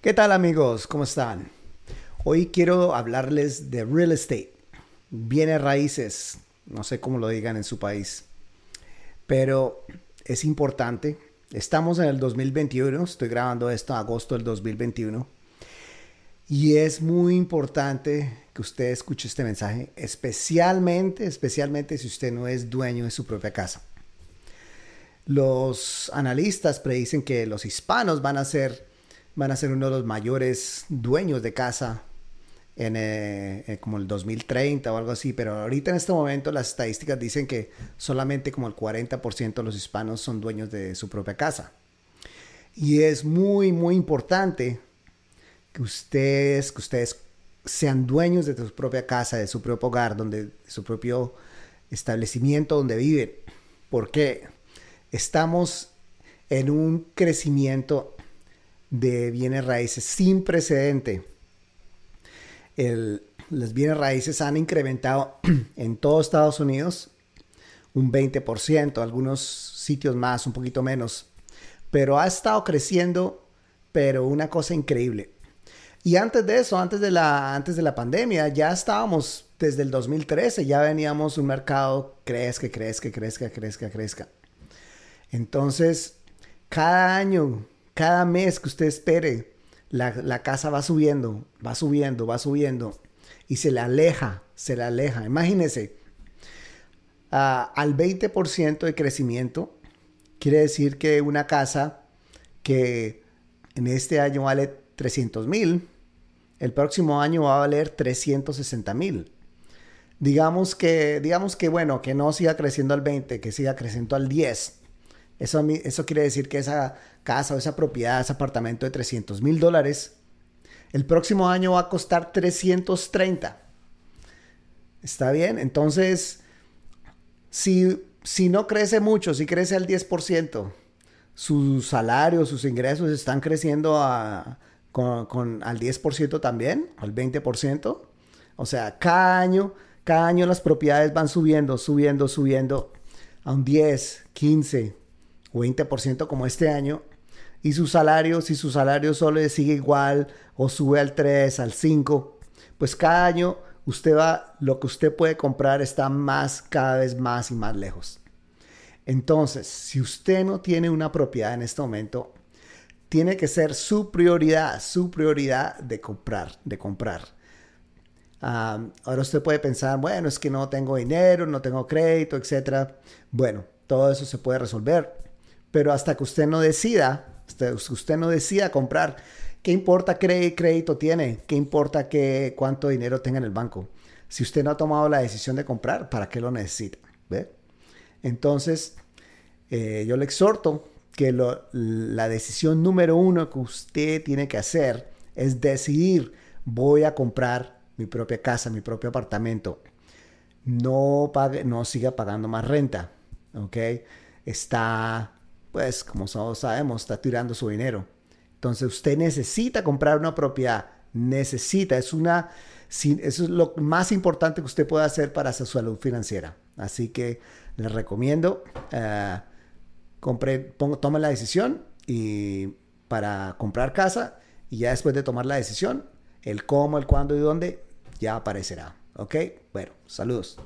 ¿Qué tal amigos? ¿Cómo están? Hoy quiero hablarles de real estate, bienes raíces, no sé cómo lo digan en su país, pero es importante. Estamos en el 2021, estoy grabando esto en agosto del 2021 y es muy importante que usted escuche este mensaje, especialmente, especialmente si usted no es dueño de su propia casa. Los analistas predicen que los hispanos van a ser, van a ser uno de los mayores dueños de casa en eh, como el 2030 o algo así, pero ahorita en este momento las estadísticas dicen que solamente como el 40% de los hispanos son dueños de su propia casa. Y es muy, muy importante que ustedes, que ustedes sean dueños de su propia casa, de su propio hogar, donde, de su propio establecimiento donde viven. Porque estamos en un crecimiento de bienes raíces sin precedente. El, los bienes raíces han incrementado en todo Estados Unidos un 20%, algunos sitios más, un poquito menos, pero ha estado creciendo, pero una cosa increíble. Y antes de eso, antes de la, antes de la pandemia, ya estábamos desde el 2013, ya veníamos un mercado crezca, crezca, crezca, crezca, crezca. Entonces, cada año, cada mes que usted espere, la, casa va subiendo, va subiendo, va subiendo y se le aleja, se le aleja. Imagínese, ah, al 20% de crecimiento, quiere decir que una casa que en este año vale 300 mil, el próximo año va a valer 360 mil. Digamos que, digamos que, bueno, que no siga creciendo al 20, que siga creciendo al 10. Eso, eso quiere decir que esa casa o esa propiedad, ese apartamento de 300 mil dólares, el próximo año va a costar 330. ¿Está bien? Entonces, si, si no crece mucho, si crece al 10%, sus salarios, sus ingresos están creciendo a, con, al 10% también, al 20%. O sea, cada año, cada año las propiedades van subiendo, subiendo, subiendo a un 10, 15 o 20% como este año. Y su salario, si su salario solo sigue igual o sube al 3, al 5, pues cada año usted va, lo que usted puede comprar está más, cada vez más y más lejos. Entonces, si usted no tiene una propiedad en este momento, tiene que ser su prioridad, su prioridad de comprar, de comprar. ahora usted puede pensar, bueno, es que no tengo dinero, no tengo crédito, etc. Bueno, todo eso se puede resolver, pero hasta que usted no decida, usted, usted no decida comprar, ¿qué importa qué crédito tiene? ¿Qué importa qué, cuánto dinero tenga en el banco? Si usted no ha tomado la decisión de comprar, ¿para qué lo necesita? ¿Ve? Entonces, eh, yo le exhorto que la decisión número uno que usted tiene que hacer es decidir, voy a comprar mi propia casa, mi propio apartamento. No, pague, no siga pagando más renta, ¿ok? Está, pues, como todos sabemos, está tirando su dinero. Entonces usted necesita comprar una propiedad, necesita, es una, eso es lo más importante que usted puede hacer para su salud financiera. Así que les recomiendo... Uh, compré, pongo, toma la decisión y para comprar casa y ya después de tomar la decisión, el cómo, el cuándo y dónde ya aparecerá. ¿Ok? Bueno, saludos.